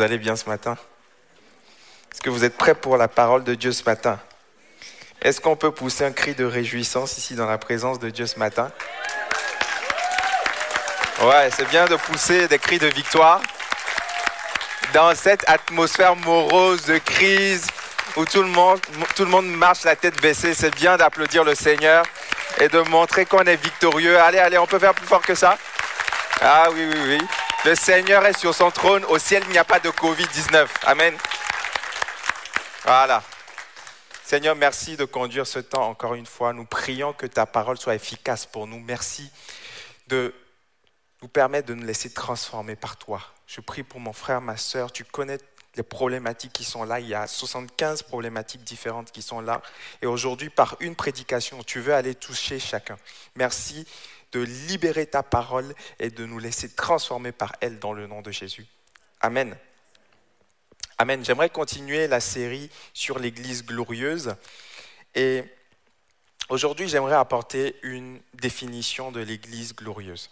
vous allez bien ce matin? Est-ce que vous êtes prêts pour la parole de Dieu ce matin? Est-ce qu'on peut pousser un cri de réjouissance ici dans la présence de Dieu ce matin? Ouais, c'est bien de pousser des cris de victoire dans cette atmosphère morose de crise où tout le monde, tout le monde marche la tête baissée. C'est bien d'applaudir le Seigneur et de montrer qu'on est victorieux. Allez, allez, on peut faire plus fort que ça? Ah oui, oui, oui. Le Seigneur est sur son trône. Au ciel, il n'y a pas de Covid-19. Amen. Voilà. Seigneur, merci de conduire ce temps encore une fois. Nous prions que ta parole soit efficace pour nous. Merci de nous permettre de nous laisser transformer par toi. Je prie pour mon frère, ma soeur. Tu connais les problématiques qui sont là. Il y a 75 problématiques différentes qui sont là. Et aujourd'hui, par une prédication, tu veux aller toucher chacun. Merci de libérer ta parole et de nous laisser transformer par elle dans le nom de Jésus. Amen. Amen. J'aimerais continuer la série sur l'Église glorieuse. Et aujourd'hui, j'aimerais apporter une définition de l'Église glorieuse.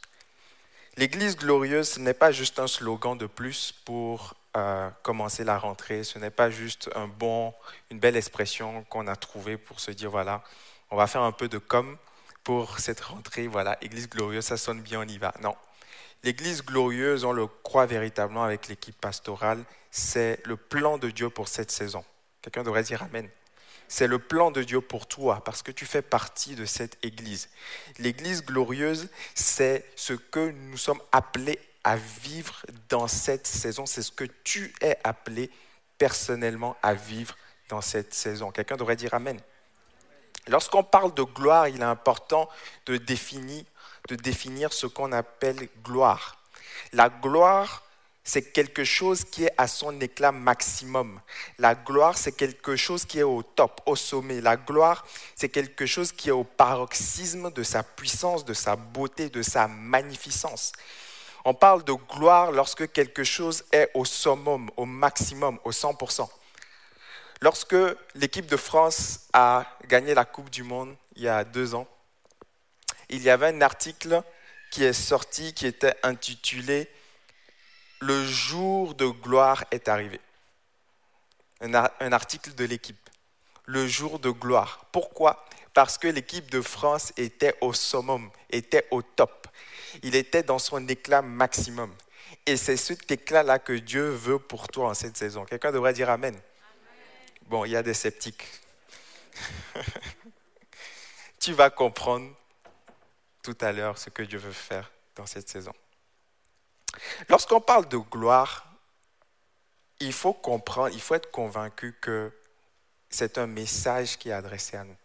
L'Église glorieuse, ce n'est pas juste un slogan de plus pour euh, commencer la rentrée, ce n'est pas juste un bon, une belle expression qu'on a trouvée pour se dire, voilà, on va faire un peu de com, pour cette rentrée. Voilà, Église glorieuse, ça sonne bien, on y va. Non. L'Église glorieuse, on le croit véritablement avec l'équipe pastorale, c'est le plan de Dieu pour cette saison. Quelqu'un devrait dire Amen. C'est le plan de Dieu pour toi parce que tu fais partie de cette Église. L'Église glorieuse, c'est ce que nous sommes appelés à vivre dans cette saison. C'est ce que tu es appelé personnellement à vivre dans cette saison. Quelqu'un devrait dire Amen. Lorsqu'on parle de gloire, il est important de définir, ce qu'on appelle gloire. La gloire, c'est quelque chose qui est à son éclat maximum. La gloire, c'est quelque chose qui est au top, au sommet. La gloire, c'est quelque chose qui est au paroxysme de sa puissance, de sa beauté, de sa magnificence. On parle de gloire lorsque quelque chose est au summum, au maximum, au 100%. Lorsque l'équipe de France a gagné la Coupe du Monde il y a deux ans, il y avait un article qui est sorti qui était intitulé Le jour de gloire est arrivé. Un, article de l'équipe. Le jour de gloire. Pourquoi? Parce que l'équipe de France était au summum, était au top. Il était dans son éclat maximum. Et c'est cet éclat-là que Dieu veut pour toi en cette saison. Quelqu'un devrait dire Amen. Bon, il y a des sceptiques. tu vas comprendre tout à l'heure ce que Dieu veut faire dans cette saison. Lorsqu'on parle de gloire, il faut comprendre, il faut être convaincu que c'est un message qui est adressé à nous.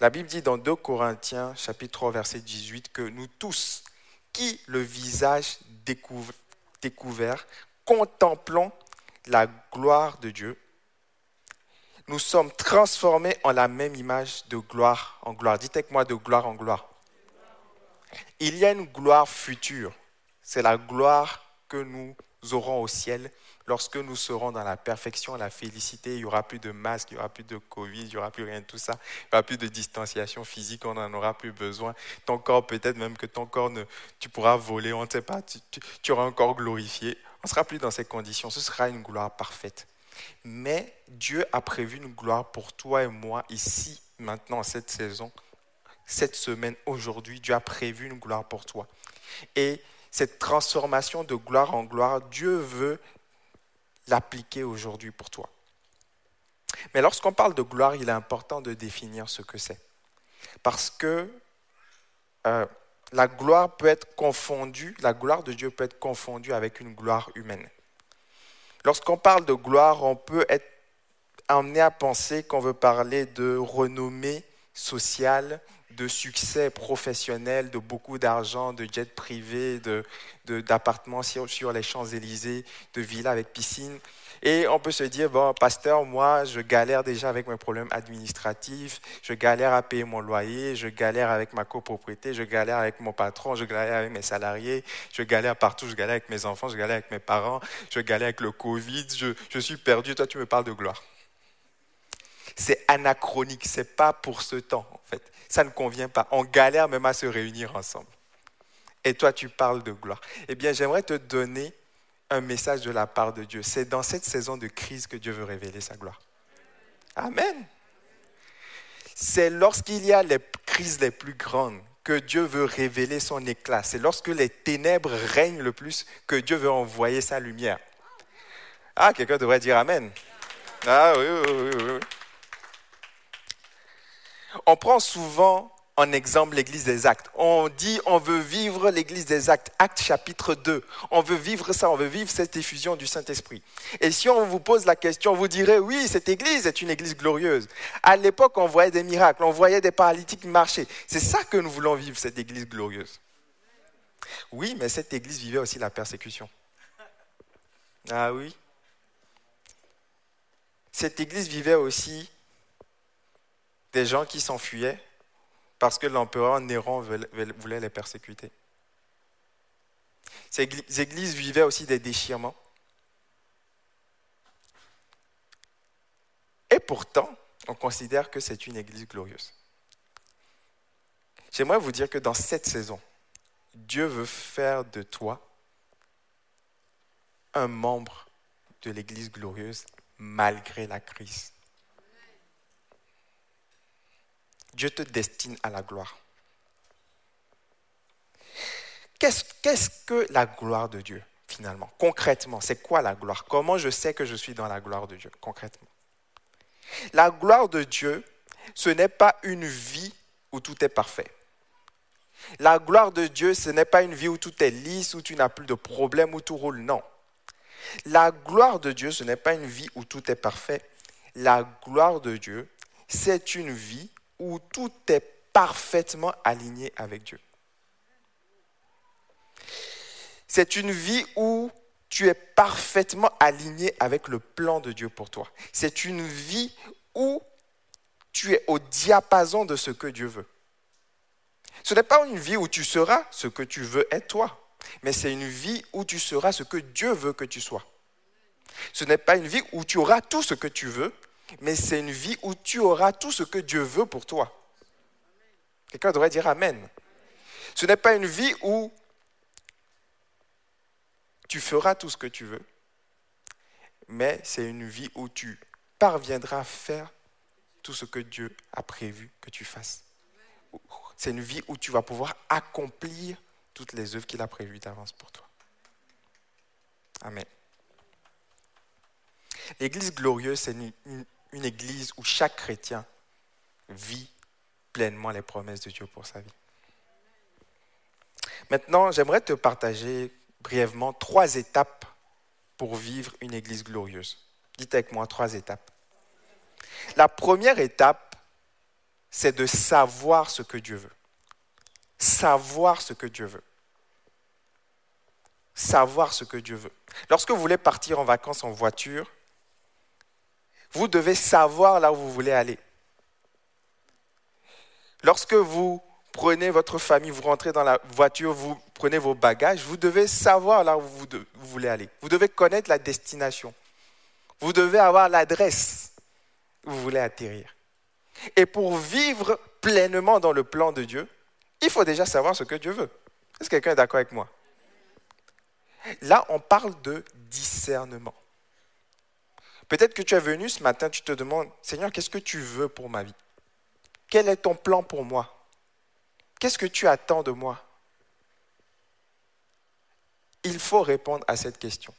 La Bible dit dans 2 Corinthiens chapitre 3 verset 18 que nous tous qui le visage découvert contemplons la gloire de Dieu nous sommes transformés en la même image de gloire en gloire. Dites avec moi de gloire en gloire. Il y a une gloire future. C'est la gloire que nous aurons au ciel lorsque nous serons dans la perfection, la félicité. Il n'y aura plus de masque, il n'y aura plus de Covid, il n'y aura plus rien de tout ça. Il n'y aura plus de distanciation physique, on n'en aura plus besoin. Ton corps, peut-être même que ton corps, tu pourras voler, on ne sait pas, tu, tu auras un corps glorifié. On ne sera plus dans ces conditions. Ce sera une gloire parfaite. Mais Dieu a prévu une gloire pour toi et moi ici, maintenant, cette saison, cette semaine, aujourd'hui. Dieu a prévu une gloire pour toi. Et cette transformation de gloire en gloire, Dieu veut l'appliquer aujourd'hui pour toi. Mais lorsqu'on parle de gloire, il est important de définir ce que c'est. Parce que euh, la gloire peut être confondue, la gloire de Dieu peut être confondue avec une gloire humaine. Lorsqu'on parle de gloire, on peut être amené à penser qu'on veut parler de renommée sociale, de succès professionnel, de beaucoup d'argent, de jets privés, d'appartements sur, les Champs-Élysées, de villas avec piscine. Et on peut se dire, bon, pasteur, moi, je galère déjà avec mes problèmes administratifs, je galère à payer mon loyer, je galère avec ma copropriété, je galère avec mon patron, je galère avec mes salariés, je galère partout, je galère avec mes enfants, je galère avec mes parents, je galère avec le Covid, je, je suis perdu, toi tu me parles de gloire. C'est anachronique, c'est pas pour ce temps en fait. Ça ne convient pas. On galère même à se réunir ensemble. Et toi tu parles de gloire. Eh bien, j'aimerais te donner un message de la part de Dieu. C'est dans cette saison de crise que Dieu veut révéler sa gloire. Amen. C'est lorsqu'il y a les crises les plus grandes que Dieu veut révéler son éclat. C'est lorsque les ténèbres règnent le plus que Dieu veut envoyer sa lumière. Ah, quelqu'un devrait dire Amen. Ah oui, oui, oui, oui. On prend souvent en exemple l'église des actes. On dit on veut vivre l'église des actes, acte chapitre 2. On veut vivre ça, on veut vivre cette effusion du Saint-Esprit. Et si on vous pose la question, vous direz oui, cette église est une église glorieuse. À l'époque, on voyait des miracles, on voyait des paralytiques marcher. C'est ça que nous voulons vivre, cette église glorieuse. Oui, mais cette église vivait aussi la persécution. Ah oui. Cette église vivait aussi des gens qui s'enfuyaient parce que l'empereur Néron voulait les persécuter. Ces églises vivaient aussi des déchirements. Et pourtant, on considère que c'est une église glorieuse. J'aimerais vous dire que dans cette saison, Dieu veut faire de toi un membre de l'église glorieuse malgré la crise. Dieu te destine à la gloire. Qu'est-ce que la gloire de Dieu, finalement Concrètement, c'est quoi la gloire? Comment je sais que je suis dans la gloire de Dieu, concrètement? La gloire de Dieu, ce n'est pas une vie où tout est parfait. La gloire de Dieu, ce n'est pas une vie où tout est lisse, où tu n'as plus de problèmes, où tout roule. Non. La gloire de Dieu, ce n'est pas une vie où tout est parfait. La gloire de Dieu, c'est une vie où tout est parfaitement aligné avec Dieu. C'est une vie où tu es parfaitement aligné avec le plan de Dieu pour toi. C'est une vie où tu es au diapason de ce que Dieu veut. Ce n'est pas une vie où tu seras ce que tu veux être toi, mais c'est une vie où tu seras ce que Dieu veut que tu sois. Ce n'est pas une vie où tu auras tout ce que tu veux, mais c'est une vie où tu auras tout ce que Dieu veut pour toi. Quelqu'un devrait dire Amen. Ce n'est pas une vie où tu feras tout ce que tu veux, mais c'est une vie où tu parviendras à faire tout ce que Dieu a prévu que tu fasses. C'est une vie où tu vas pouvoir accomplir toutes les œuvres qu'il a prévues d'avance pour toi. Amen. L'Église glorieuse, c'est une, une église où chaque chrétien vit pleinement les promesses de Dieu pour sa vie. Maintenant, j'aimerais te partager brièvement trois étapes pour vivre une église glorieuse. Dites avec moi trois étapes. La première étape, c'est de savoir ce que Dieu veut. Savoir ce que Dieu veut. Savoir ce que Dieu veut. Lorsque vous voulez partir en vacances en voiture, vous devez savoir là où vous voulez aller. Lorsque vous prenez votre famille, vous rentrez dans la voiture, vous prenez vos bagages, vous devez savoir là où vous, voulez aller. Vous devez connaître la destination. Vous devez avoir l'adresse où vous voulez atterrir. Et pour vivre pleinement dans le plan de Dieu, il faut déjà savoir ce que Dieu veut. Est-ce que quelqu'un est d'accord avec moi? Là, on parle de discernement. Peut-être que tu es venu ce matin, tu te demandes, Seigneur, qu'est-ce que tu veux pour ma vie? Quel est ton plan pour moi? Qu'est-ce que tu attends de moi? Il faut répondre à cette question.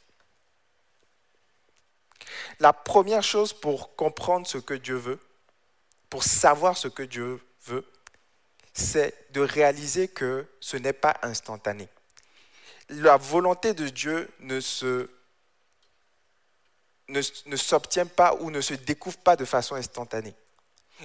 La première chose pour comprendre ce que Dieu veut, pour savoir ce que Dieu veut, c'est de réaliser que ce n'est pas instantané. La volonté de Dieu ne se ne, s'obtient pas ou ne se découvre pas de façon instantanée.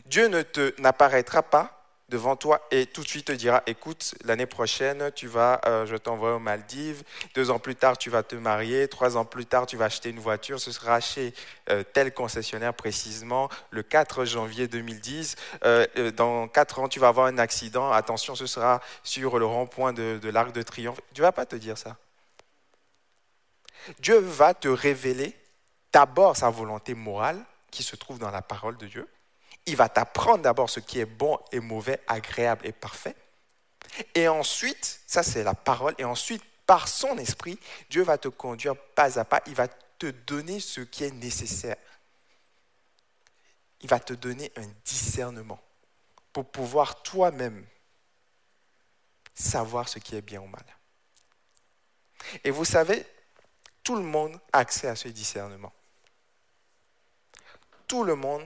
Dieu ne te n'apparaîtra pas devant toi et tout de suite te dira écoute l'année prochaine tu vas euh, je t'envoie aux Maldives deux ans plus tard tu vas te marier trois ans plus tard tu vas acheter une voiture. Ce sera chez euh, tel concessionnaire précisément le 4 janvier 2010 euh, dans quatre ans tu vas avoir un accident. Attention ce sera sur le rond-point de, de l'Arc de Triomphe. Dieu va pas te dire ça. Dieu va te révéler d'abord sa volonté morale qui se trouve dans la parole de Dieu. Il va t'apprendre d'abord ce qui est bon et mauvais, agréable et parfait. Et ensuite, ça c'est la parole, et ensuite, par son esprit, Dieu va te conduire pas à pas, il va te donner ce qui est nécessaire. Il va te donner un discernement pour pouvoir toi-même savoir ce qui est bien ou mal. Et vous savez, tout le monde a accès à ce discernement. Tout le monde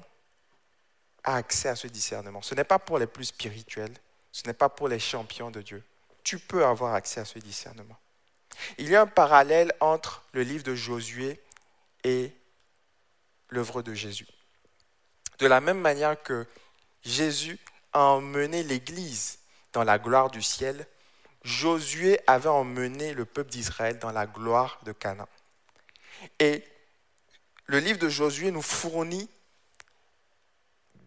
a accès à ce discernement. Ce n'est pas pour les plus spirituels, ce n'est pas pour les champions de Dieu. Tu peux avoir accès à ce discernement. Il y a un parallèle entre le livre de Josué et l'œuvre de Jésus. De la même manière que Jésus a emmené l'Église dans la gloire du ciel, Josué avait emmené le peuple d'Israël dans la gloire de Canaan. Et le livre de Josué nous fournit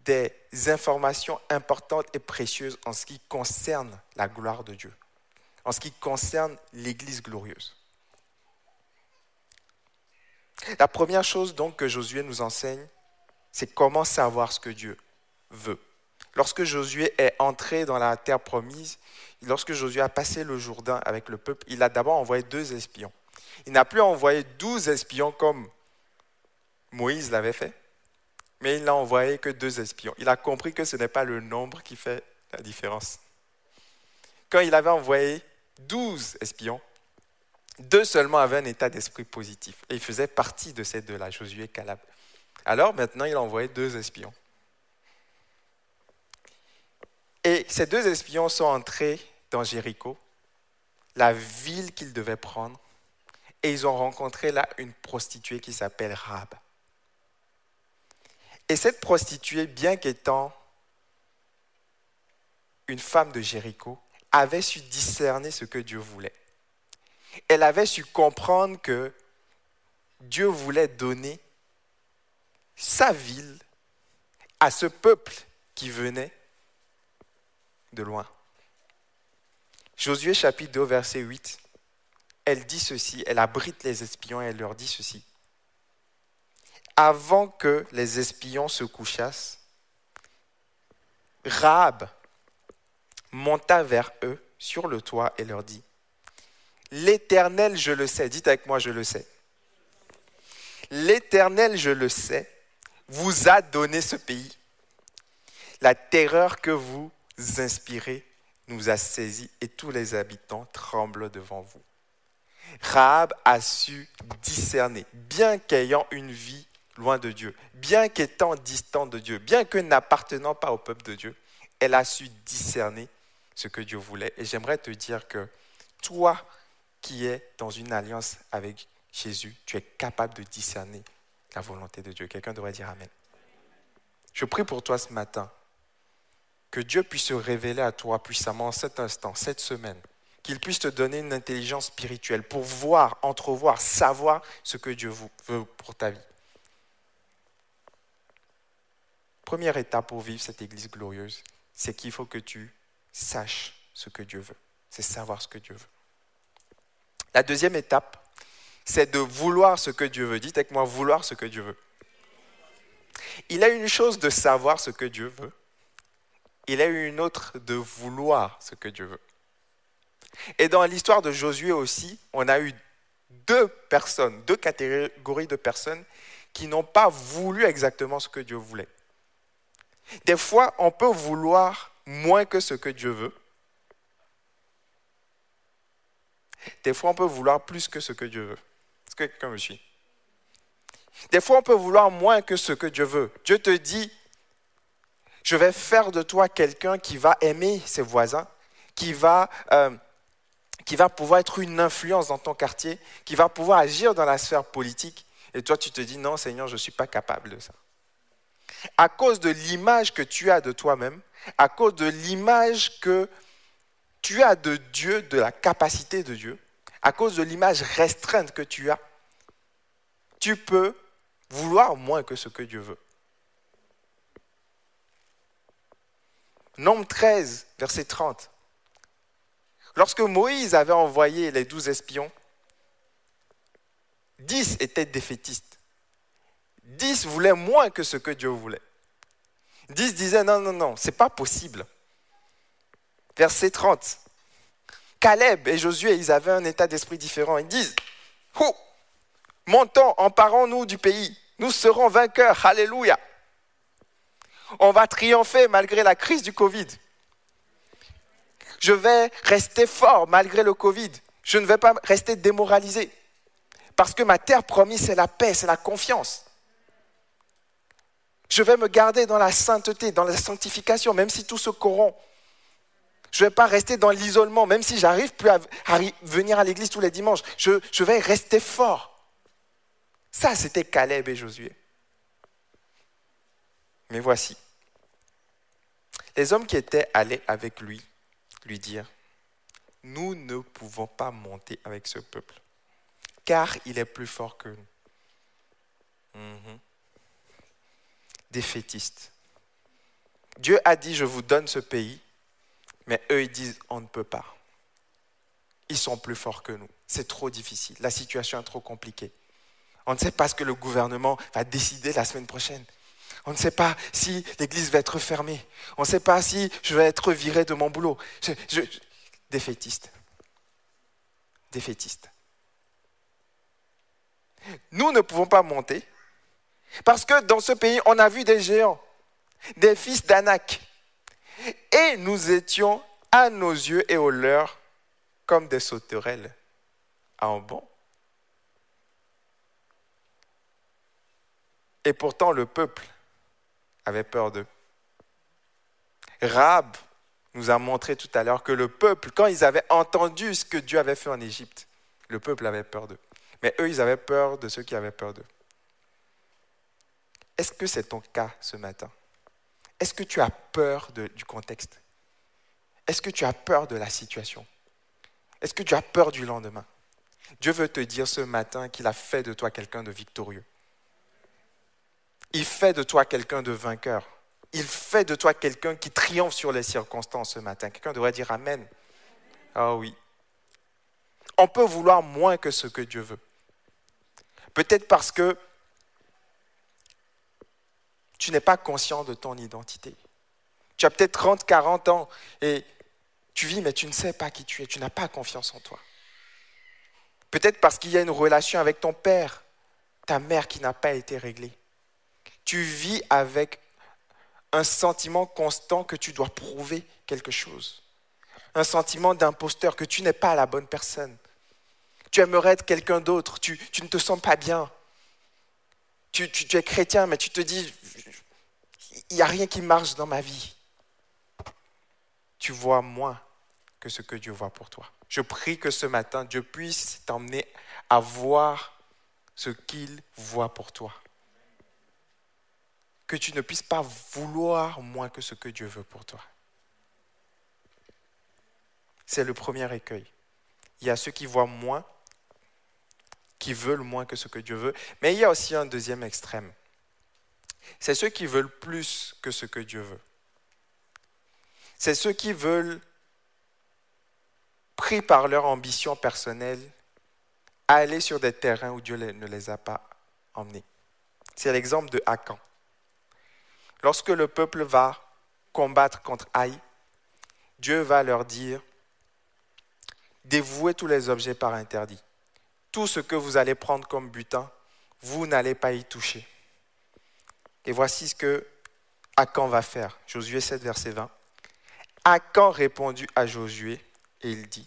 des informations importantes et précieuses en ce qui concerne la gloire de Dieu, en ce qui concerne l'Église glorieuse. La première chose donc que Josué nous enseigne, c'est comment savoir ce que Dieu veut. Lorsque Josué est entré dans la terre promise, lorsque Josué a passé le Jourdain avec le peuple, il a d'abord envoyé deux espions. Il n'a plus envoyé douze espions comme Moïse l'avait fait, mais il n'a envoyé que deux espions. Il a compris que ce n'est pas le nombre qui fait la différence. Quand il avait envoyé douze espions, deux seulement avaient un état d'esprit positif. Et il faisait partie de ces deux-là, Josué et Caleb. Alors maintenant, il a envoyé deux espions. Et ces deux espions sont entrés dans Jéricho, la ville qu'ils devaient prendre, et ils ont rencontré là une prostituée qui s'appelle Rab. Et cette prostituée, bien qu'étant une femme de Jéricho, avait su discerner ce que Dieu voulait. Elle avait su comprendre que Dieu voulait donner sa ville à ce peuple qui venait de loin. Josué chapitre 2 verset 8, elle dit ceci, elle abrite les espions et elle leur dit ceci. Avant que les espions se couchassent, Rahab monta vers eux sur le toit et leur dit, L'Éternel, je le sais, dites avec moi, je le sais. L'Éternel, je le sais, vous a donné ce pays. La terreur que vous inspirez nous a saisis et tous les habitants tremblent devant vous. Rahab a su discerner, bien qu'ayant une vie loin de Dieu, bien qu'étant distant de Dieu, bien que n'appartenant pas au peuple de Dieu, elle a su discerner ce que Dieu voulait. Et j'aimerais te dire que toi qui es dans une alliance avec Jésus, tu es capable de discerner la volonté de Dieu. Quelqu'un devrait dire Amen. Je prie pour toi ce matin que Dieu puisse se révéler à toi puissamment en cet instant, cette semaine, qu'il puisse te donner une intelligence spirituelle pour voir, entrevoir, savoir ce que Dieu veut pour ta vie. Première étape pour vivre cette Église glorieuse, c'est qu'il faut que tu saches ce que Dieu veut. C'est savoir ce que Dieu veut. La deuxième étape, c'est de vouloir ce que Dieu veut. Dites avec moi, vouloir ce que Dieu veut. Il a une chose de savoir ce que Dieu veut. Il a une autre de vouloir ce que Dieu veut. Et dans l'histoire de Josué aussi, on a eu deux personnes, deux catégories de personnes qui n'ont pas voulu exactement ce que Dieu voulait. Des fois, on peut vouloir moins que ce que Dieu veut. Des fois, on peut vouloir plus que ce que Dieu veut. Est-ce que quelqu'un me suit? Des fois, on peut vouloir moins que ce que Dieu veut. Dieu te dit, je vais faire de toi quelqu'un qui va aimer ses voisins, qui va, euh, qui va pouvoir être une influence dans ton quartier, qui va pouvoir agir dans la sphère politique. Et toi, tu te dis, non, Seigneur, je ne suis pas capable de ça. À cause de l'image que tu as de toi-même, à cause de l'image que tu as de Dieu, de la capacité de Dieu, à cause de l'image restreinte que tu as, tu peux vouloir moins que ce que Dieu veut. Nombre 13, verset 30. Lorsque Moïse avait envoyé les douze espions, dix étaient défaitistes. Dix voulaient moins que ce que Dieu voulait. Dix disaient non, non, non, c'est pas possible. Verset 30. Caleb et Josué, ils avaient un état d'esprit différent. Ils disent, montons, emparons-nous du pays. Nous serons vainqueurs. Alléluia. On va triompher malgré la crise du Covid. Je vais rester fort malgré le Covid. Je ne vais pas rester démoralisé. Parce que ma terre promise, c'est la paix, c'est la confiance. Je vais me garder dans la sainteté, dans la sanctification, même si tout se corrompt. Je ne vais pas rester dans l'isolement, même si j'arrive plus à, venir à l'église tous les dimanches. Je, vais rester fort. Ça, c'était Caleb et Josué. Mais voici, les hommes qui étaient allés avec lui lui dirent, nous ne pouvons pas monter avec ce peuple, car il est plus fort que nous. Mhm. Défaitiste. Dieu a dit, je vous donne ce pays, mais eux, ils disent, on ne peut pas. Ils sont plus forts que nous. C'est trop difficile. La situation est trop compliquée. On ne sait pas ce que le gouvernement va décider la semaine prochaine. On ne sait pas si l'église va être fermée. On ne sait pas si je vais être viré de mon boulot. Défaitiste. Défaitiste. Nous ne pouvons pas monter parce que dans ce pays, on a vu des géants, des fils d'Anak. Et nous étions à nos yeux et aux leurs comme des sauterelles en bon? Et pourtant, le peuple avait peur d'eux. Rab nous a montré tout à l'heure que le peuple, quand ils avaient entendu ce que Dieu avait fait en Égypte, le peuple avait peur d'eux. Mais eux, ils avaient peur de ceux qui avaient peur d'eux. Est-ce que c'est ton cas ce matin? Est-ce que tu as peur du contexte? Est-ce que tu as peur de la situation? Est-ce que tu as peur du lendemain? Dieu veut te dire ce matin qu'il a fait de toi quelqu'un de victorieux. Il fait de toi quelqu'un de vainqueur. Il fait de toi quelqu'un qui triomphe sur les circonstances ce matin. Quelqu'un devrait dire Amen. Ah oui. On peut vouloir moins que ce que Dieu veut. Peut-être parce que tu n'es pas conscient de ton identité. Tu as peut-être 30, 40 ans et tu vis, mais tu ne sais pas qui tu es. Tu n'as pas confiance en toi. Peut-être parce qu'il y a une relation avec ton père, ta mère qui n'a pas été réglée tu vis avec un sentiment constant que tu dois prouver quelque chose. Un sentiment d'imposteur, que tu n'es pas la bonne personne. Tu aimerais être quelqu'un d'autre, tu, ne te sens pas bien. Tu, es chrétien, mais tu te dis, il n'y a rien qui marche dans ma vie. Tu vois moins que ce que Dieu voit pour toi. Je prie que ce matin, Dieu puisse t'emmener à voir ce qu'il voit pour toi que tu ne puisses pas vouloir moins que ce que Dieu veut pour toi. C'est le premier écueil. Il y a ceux qui voient moins, qui veulent moins que ce que Dieu veut, mais il y a aussi un deuxième extrême. C'est ceux qui veulent plus que ce que Dieu veut. C'est ceux qui veulent, pris par leur ambition personnelle, aller sur des terrains où Dieu ne les a pas emmenés. C'est l'exemple de Hakan. Lorsque le peuple va combattre contre Haï, Dieu va leur dire, dévouez tous les objets par interdit. Tout ce que vous allez prendre comme butin, vous n'allez pas y toucher. Et voici ce que Akan va faire. Josué 7, verset 20. Akan répondit à Josué et il dit,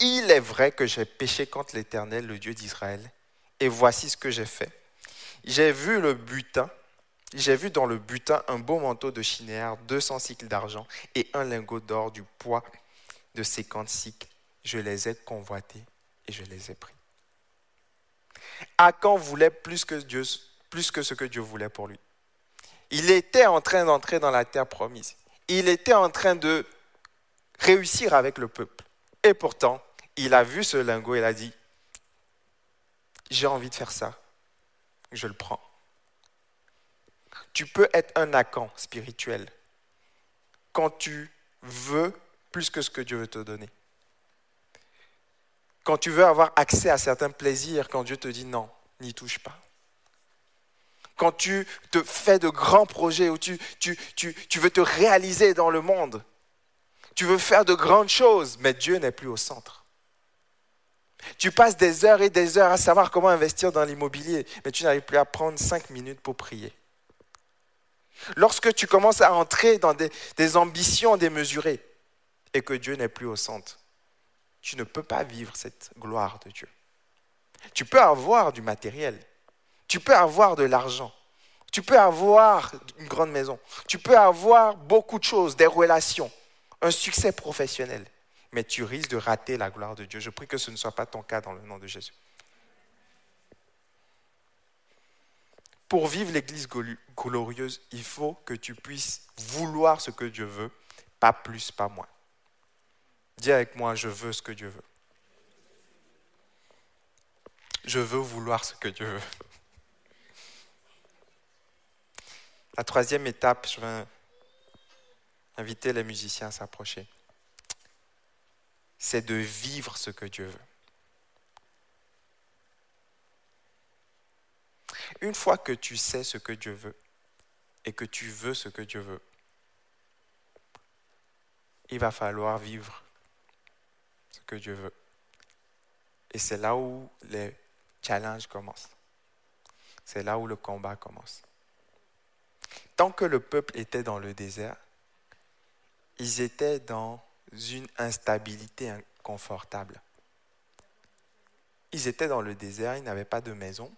Il est vrai que j'ai péché contre l'Éternel, le Dieu d'Israël, et voici ce que j'ai fait. J'ai vu le butin j'ai vu dans le butin un beau manteau de chinéar, 200 cycles d'argent et un lingot d'or du poids de 50 cycles. Je les ai convoités et je les ai pris. Akan voulait plus que, Dieu, plus que ce que Dieu voulait pour lui. Il était en train d'entrer dans la terre promise. Il était en train de réussir avec le peuple. Et pourtant, il a vu ce lingot et il a dit, j'ai envie de faire ça. Je le prends. Tu peux être un Acan spirituel quand tu veux plus que ce que Dieu veut te donner. Quand tu veux avoir accès à certains plaisirs, quand Dieu te dit non, n'y touche pas. Quand tu te fais de grands projets où tu, veux te réaliser dans le monde, Tu veux faire de grandes choses, mais Dieu n'est plus au centre. Tu passes des heures et des heures à savoir comment investir dans l'immobilier, mais tu n'arrives plus à prendre cinq minutes pour prier. Lorsque tu commences à entrer dans des ambitions démesurées et que Dieu n'est plus au centre, tu ne peux pas vivre cette gloire de Dieu. Tu peux avoir du matériel, tu peux avoir de l'argent, tu peux avoir une grande maison, tu peux avoir beaucoup de choses, des relations, un succès professionnel, mais tu risques de rater la gloire de Dieu. Je prie que ce ne soit pas ton cas dans le nom de Jésus. Pour vivre l'Église glorieuse, il faut que tu puisses vouloir ce que Dieu veut, pas plus, pas moins. Dis avec moi, je veux ce que Dieu veut. Je veux vouloir ce que Dieu veut. La troisième étape, je vais inviter les musiciens à s'approcher, c'est de vivre ce que Dieu veut. Une fois que tu sais ce que Dieu veut et que tu veux ce que Dieu veut, il va falloir vivre Dieu veut. Et c'est là où les challenges commencent. C'est là où le combat commence. Tant que le peuple était dans le désert, ils étaient dans une instabilité inconfortable. Ils étaient dans le désert, ils n'avaient pas de maison,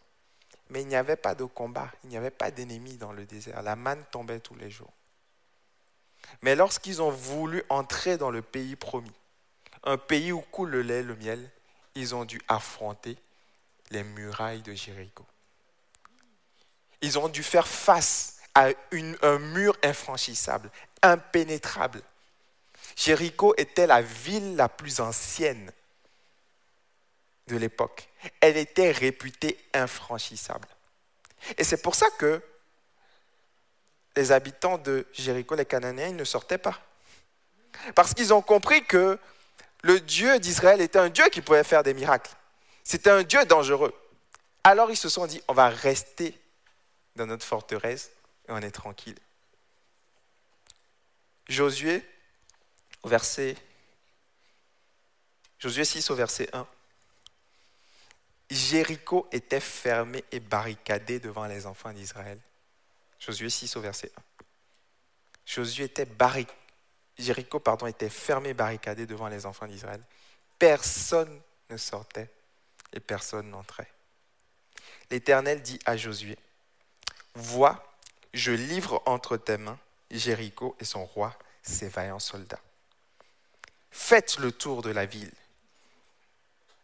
mais il n'y avait pas de combat, il n'y avait pas d'ennemis dans le désert. La manne tombait tous les jours. Mais lorsqu'ils ont voulu entrer dans le pays promis, un pays où coule le lait, le miel, ils ont dû affronter les murailles de Jéricho. Ils ont dû faire face à un mur infranchissable, impénétrable. Jéricho était la ville la plus ancienne de l'époque. Elle était réputée infranchissable. Et c'est pour ça que les habitants de Jéricho, les Cananéens, ne sortaient pas. Parce qu'ils ont compris que le Dieu d'Israël était un Dieu qui pouvait faire des miracles. C'était un Dieu dangereux. Alors ils se sont dit, on va rester dans notre forteresse et on est tranquille. Josué, au verset, Josué 6 au verset 1. Jéricho était fermé et barricadé devant les enfants d'Israël. Josué 6 au verset 1. Josué était barricadé Jéricho pardon, était fermé, barricadé devant les enfants d'Israël. Personne ne sortait et personne n'entrait. L'Éternel dit à Josué, Vois, je livre entre tes mains Jéricho et son roi, ses vaillants soldats. Faites le tour de la ville.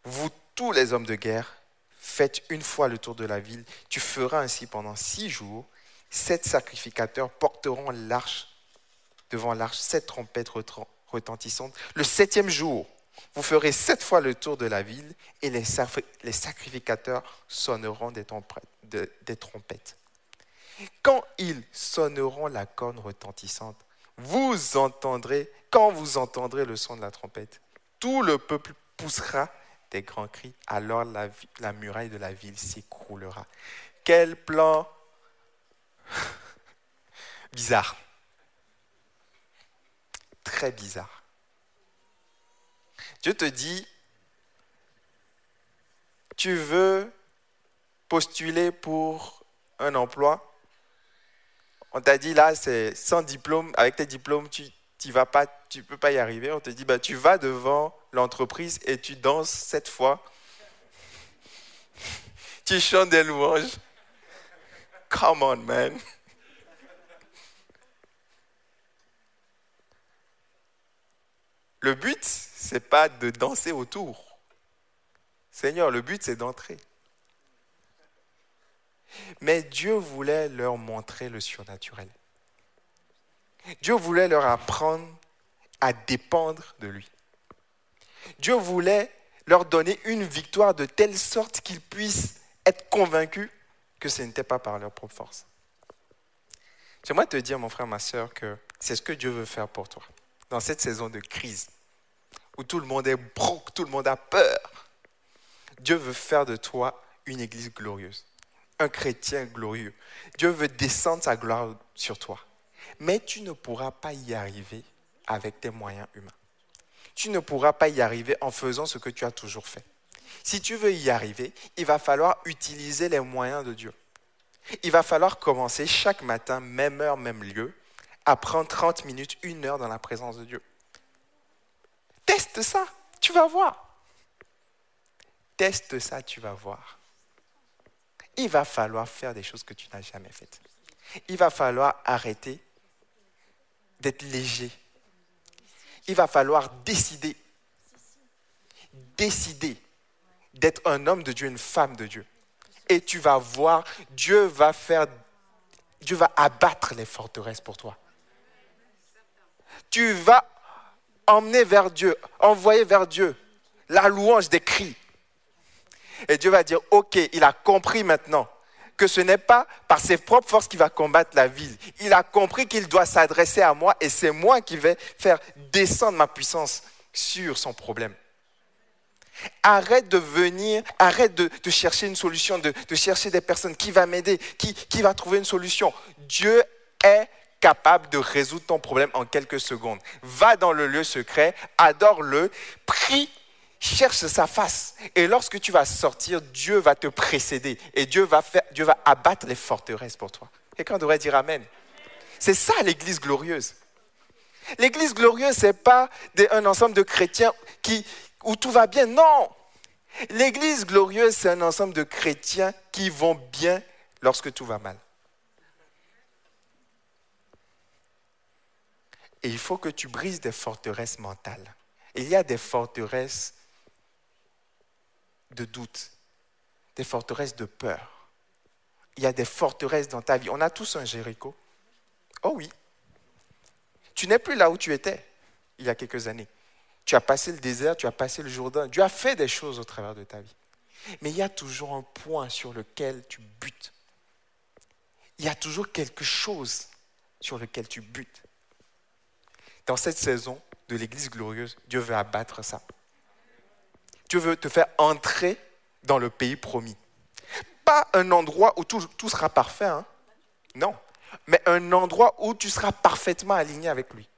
Vous tous les hommes de guerre, faites une fois le tour de la ville. Tu feras ainsi pendant six jours. Sept sacrificateurs porteront l'arche devant l'arche, sept trompettes retentissantes. Le septième jour, vous ferez sept fois le tour de la ville et les, sacrificateurs sonneront des, trompettes. Quand ils sonneront la corne retentissante, vous entendrez, quand vous entendrez le son de la trompette, tout le peuple poussera des grands cris, alors la, la muraille de la ville s'écroulera. Quel plan bizarre très bizarre. Dieu te dit, tu veux postuler pour un emploi. On t'a dit là, c'est sans diplôme, avec tes diplômes, tu ne vas pas, tu peux pas y arriver. On te dit, bah, tu vas devant l'entreprise et tu danses cette fois. tu chantes des louanges. Come on, man. Le but, c'est pas de danser autour. Seigneur, le but, c'est d'entrer. Mais Dieu voulait leur montrer le surnaturel. Dieu voulait leur apprendre à dépendre de lui. Dieu voulait leur donner une victoire de telle sorte qu'ils puissent être convaincus que ce n'était pas par leur propre force. J'aimerais te dire, mon frère, ma soeur, que c'est ce que Dieu veut faire pour toi dans cette saison de crise où tout le monde est broke, tout le monde a peur. Dieu veut faire de toi une église glorieuse, un chrétien glorieux. Dieu veut descendre sa gloire sur toi. Mais tu ne pourras pas y arriver avec tes moyens humains. Tu ne pourras pas y arriver en faisant ce que tu as toujours fait. Si tu veux y arriver, il va falloir utiliser les moyens de Dieu. Il va falloir commencer chaque matin, même heure, même lieu, à prendre 30 minutes, une heure dans la présence de Dieu. Teste ça, tu vas voir. Teste ça, tu vas voir. Il va falloir faire des choses que tu n'as jamais faites. Il va falloir arrêter d'être léger. Il va falloir décider. Décider d'être un homme de Dieu, une femme de Dieu. Et tu vas voir, Dieu va faire, Dieu va abattre les forteresses pour toi. Tu vas emmener vers Dieu, envoyer vers Dieu la louange des cris. Et Dieu va dire, ok, il a compris maintenant que ce n'est pas par ses propres forces qu'il va combattre la ville. Il a compris qu'il doit s'adresser à moi et c'est moi qui vais faire descendre ma puissance sur son problème. Arrête de venir, arrête de, chercher une solution, de, chercher des personnes qui vont m'aider, qui, qui va trouver une solution. Dieu est capable de résoudre ton problème en quelques secondes. Va dans le lieu secret, adore-le, prie cherche sa face. Et lorsque tu vas sortir, Dieu va te précéder et Dieu va, abattre les forteresses pour toi. Quelqu'un devrait dire Amen. C'est ça l'église glorieuse. L'église glorieuse, ce n'est pas un ensemble de chrétiens qui, où tout va bien. Non. L'église glorieuse, c'est un ensemble de chrétiens qui vont bien lorsque tout va mal. Et il faut que tu brises des forteresses mentales. Il y a des forteresses de doute, des forteresses de peur. Il y a des forteresses dans ta vie. On a tous un Jéricho. Oh oui. Tu n'es plus là où tu étais il y a quelques années. Tu as passé le désert, tu as passé le Jourdain, tu as fait des choses au travers de ta vie. Mais il y a toujours un point sur lequel tu butes. Il y a toujours quelque chose sur lequel tu butes. Dans cette saison de l'Église glorieuse, Dieu veut abattre ça. Dieu veut te faire entrer dans le pays promis. Pas un endroit où tout, sera parfait, hein. non, mais un endroit où tu seras parfaitement aligné avec lui.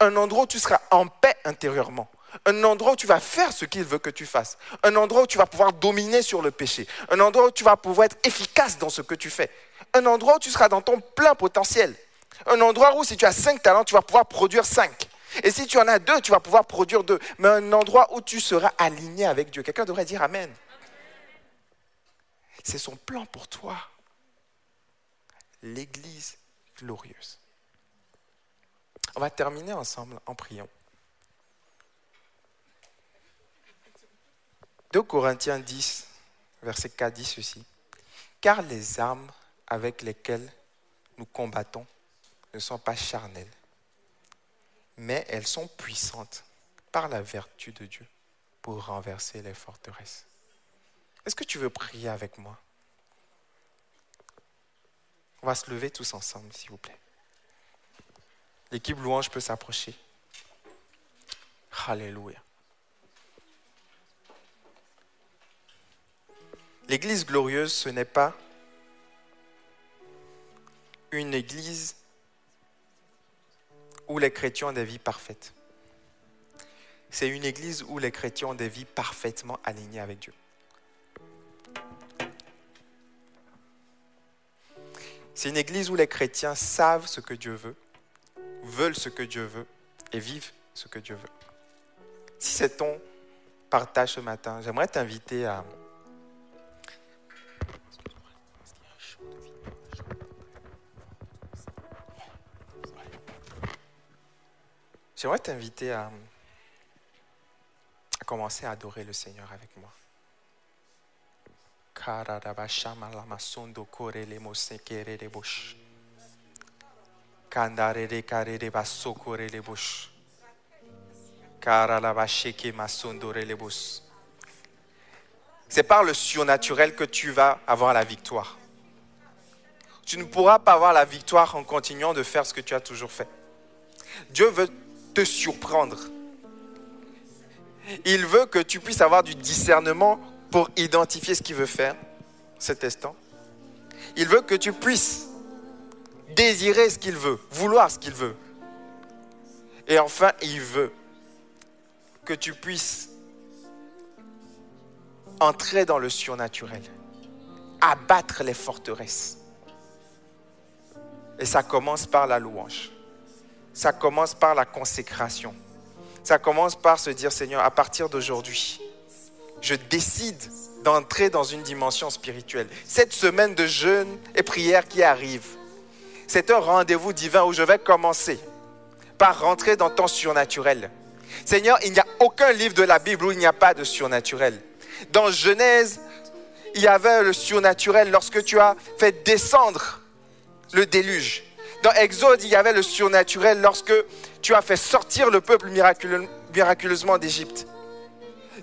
Un endroit où tu seras en paix intérieurement. Un endroit où tu vas faire ce qu'il veut que tu fasses. Un endroit où tu vas pouvoir dominer sur le péché. Un endroit où tu vas pouvoir être efficace dans ce que tu fais. Un endroit où tu seras dans ton plein potentiel. Un endroit où si tu as cinq talents, tu vas pouvoir produire cinq. Et si tu en as deux, tu vas pouvoir produire deux. Mais un endroit où tu seras aligné avec Dieu. Quelqu'un devrait dire Amen. C'est son plan pour toi. L'Église glorieuse. On va terminer ensemble en priant. 2 Corinthiens 10, verset 4 dit ceci. Car les armes avec lesquelles nous combattons ne sont pas charnelles, mais elles sont puissantes par la vertu de Dieu pour renverser les forteresses. Est-ce que tu veux prier avec moi? On va se lever tous ensemble, s'il vous plaît. L'équipe louange peut s'approcher. Alléluia. L'église glorieuse, ce n'est pas une église où les chrétiens ont des vies parfaites. C'est une église où les chrétiens ont des vies parfaitement alignées avec Dieu. C'est une église où les chrétiens savent ce que Dieu veut, veulent ce que Dieu veut et vivent ce que Dieu veut. Si c'est ton partage ce matin, j'aimerais t'inviter à, J'aimerais t'inviter à, commencer à adorer le Seigneur avec moi. C'est par le surnaturel que tu vas avoir la victoire. Tu ne pourras pas avoir la victoire en continuant de faire ce que tu as toujours fait. Dieu veut surprendre. Il veut que tu puisses avoir du discernement pour identifier ce qu'il veut faire cet instant. Il veut que tu puisses désirer ce qu'il veut, vouloir ce qu'il veut. Et enfin, il veut que tu puisses entrer dans le surnaturel, abattre les forteresses. Et ça commence par la louange. Ça commence par la consécration. Ça commence par se dire, Seigneur, à partir d'aujourd'hui, je décide d'entrer dans une dimension spirituelle. Cette semaine de jeûne et prière qui arrive, c'est un rendez-vous divin où je vais commencer par rentrer dans ton surnaturel. Seigneur, il n'y a aucun livre de la Bible où il n'y a pas de surnaturel. Dans Genèse, il y avait le surnaturel lorsque tu as fait descendre le déluge. Dans Exode, il y avait le surnaturel lorsque tu as fait sortir le peuple miraculeusement d'Égypte.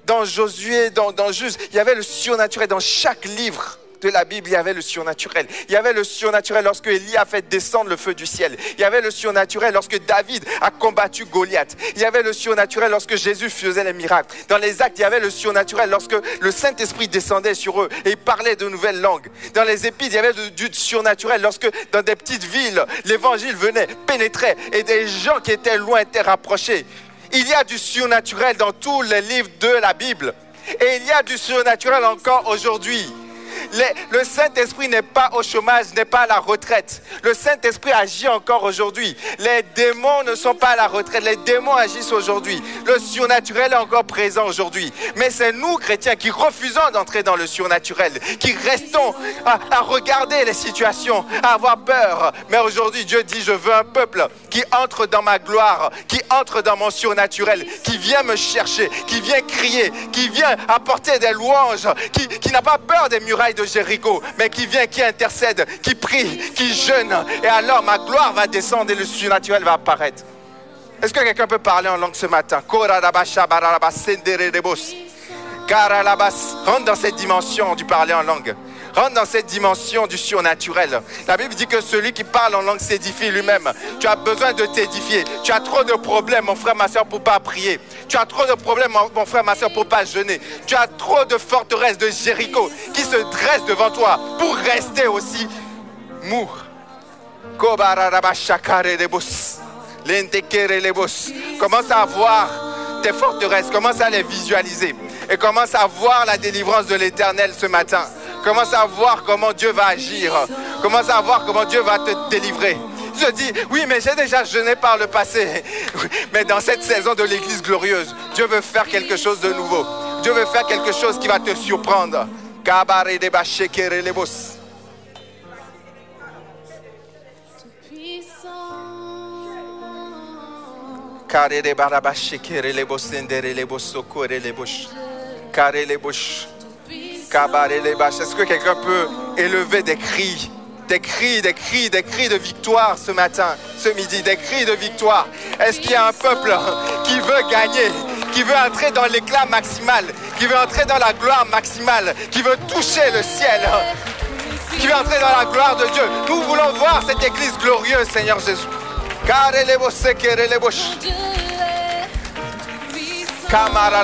Dans Josué, dans, dans Juste, il y avait le surnaturel dans chaque livre de la Bible, il y avait le surnaturel. Il y avait le surnaturel lorsque Élie a fait descendre le feu du ciel. Il y avait le surnaturel lorsque David a combattu Goliath. Il y avait le surnaturel lorsque Jésus faisait les miracles. Dans les actes, il y avait le surnaturel lorsque le Saint-Esprit descendait sur eux et parlait de nouvelles langues. Dans les épides, il y avait du surnaturel lorsque dans des petites villes, l'évangile venait, pénétrait et des gens qui étaient loin étaient rapprochés. Il y a du surnaturel dans tous les livres de la Bible. Et il y a du surnaturel encore aujourd'hui le Saint-Esprit n'est pas au chômage, n'est pas à la retraite. Le Saint-Esprit agit encore aujourd'hui. Les démons ne sont pas à la retraite. Les démons agissent aujourd'hui. Le surnaturel est encore présent aujourd'hui. Mais c'est nous, chrétiens, qui refusons d'entrer dans le surnaturel, qui restons à, regarder les situations, à avoir peur. Mais aujourd'hui, Dieu dit, je veux un peuple qui entre dans ma gloire, qui entre dans mon surnaturel, qui vient me chercher, qui vient crier, qui vient apporter des louanges, qui n'a pas peur des murailles de Jéricho, mais qui vient, qui intercède, qui prie, qui jeûne. Et alors ma gloire va descendre et le surnaturel va apparaître. Est-ce que quelqu'un peut parler en langue ce matin? Rentre dans cette dimension du parler en langue. Rentre dans cette dimension du surnaturel. La Bible dit que celui qui parle en langue s'édifie lui-même. Tu as besoin de t'édifier. Tu as trop de problèmes, mon frère, ma soeur, pour pas prier. Tu as trop de problèmes, mon frère, ma soeur, pour pas jeûner. Tu as trop de forteresses de Jéricho qui se dressent devant toi pour rester aussi mou. Commence à voir tes forteresses, commence à les visualiser et commence à voir la délivrance de l'Éternel ce matin. Commence à voir comment Dieu va agir. Commence à voir comment Dieu va te délivrer. Je dis, oui, mais j'ai déjà jeûné par le passé. Mais dans cette saison de l'Église glorieuse, Dieu veut faire quelque chose de nouveau. Dieu veut faire quelque chose qui va te surprendre. Est-ce que quelqu'un peut élever des cris des cris, des cris, des cris de victoire ce matin, ce midi, des cris de victoire? Est-ce qu'il y a un peuple qui veut gagner, qui veut entrer dans l'éclat maximal, qui veut entrer dans la gloire maximale, qui veut toucher le ciel, qui veut entrer dans la gloire de Dieu? Nous voulons voir cette église glorieuse, Seigneur Jésus. Kamara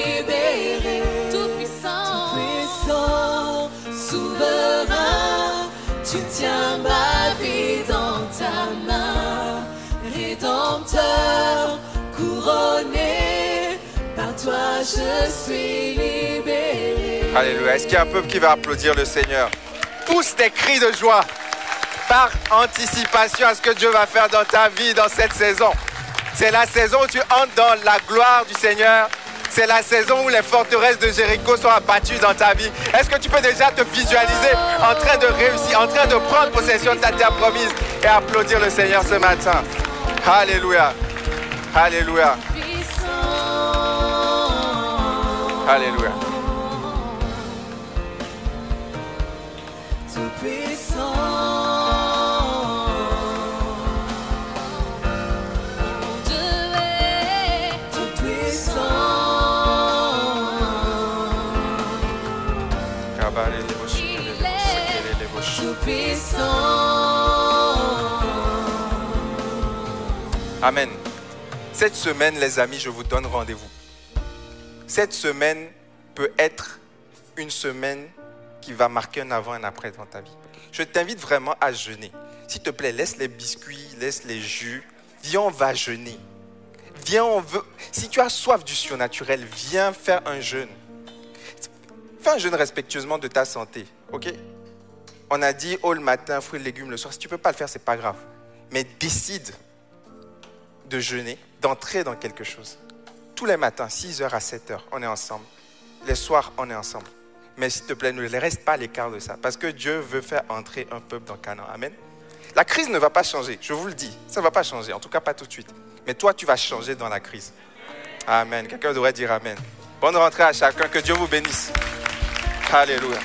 tiens ma vie dans ta main, rédempteur, couronné, par toi je suis libéré. Alléluia. Est-ce qu'il y a un peuple qui va applaudir le Seigneur? Pousse des cris de joie par anticipation à ce que Dieu va faire dans ta vie dans cette saison. C'est la saison où tu entres dans la gloire du Seigneur. C'est la saison où les forteresses de Jéricho sont abattues dans ta vie. Est-ce que tu peux déjà te visualiser en train de réussir, en train de prendre possession de ta terre promise et applaudir le Seigneur ce matin? Alléluia. Alléluia. Alléluia. Amen. Cette semaine, les amis, je vous donne rendez-vous. Cette semaine peut être une semaine qui va marquer un avant et un après dans ta vie. Je t'invite vraiment à jeûner. S'il te plaît, laisse les biscuits, laisse les jus. Viens, on va jeûner. Viens, on veut. Si tu as soif du surnaturel, viens faire un jeûne. Fais un jeûne respectueusement de ta santé, ok? On a dit oh le matin, fruits et légumes le soir. Si tu ne peux pas le faire, c'est pas grave. Mais décide de jeûner, d'entrer dans quelque chose. Tous les matins, 6h à 7h, on est ensemble. Les soirs, on est ensemble. Mais s'il te plaît, ne reste pas à l'écart de ça. Parce que Dieu veut faire entrer un peuple dans Canaan. Amen. La crise ne va pas changer, je vous le dis. Ça ne va pas changer, en tout cas pas tout de suite. Mais toi, tu vas changer dans la crise. Amen. Quelqu'un devrait dire Amen. Bonne rentrée à chacun. Que Dieu vous bénisse. Alléluia.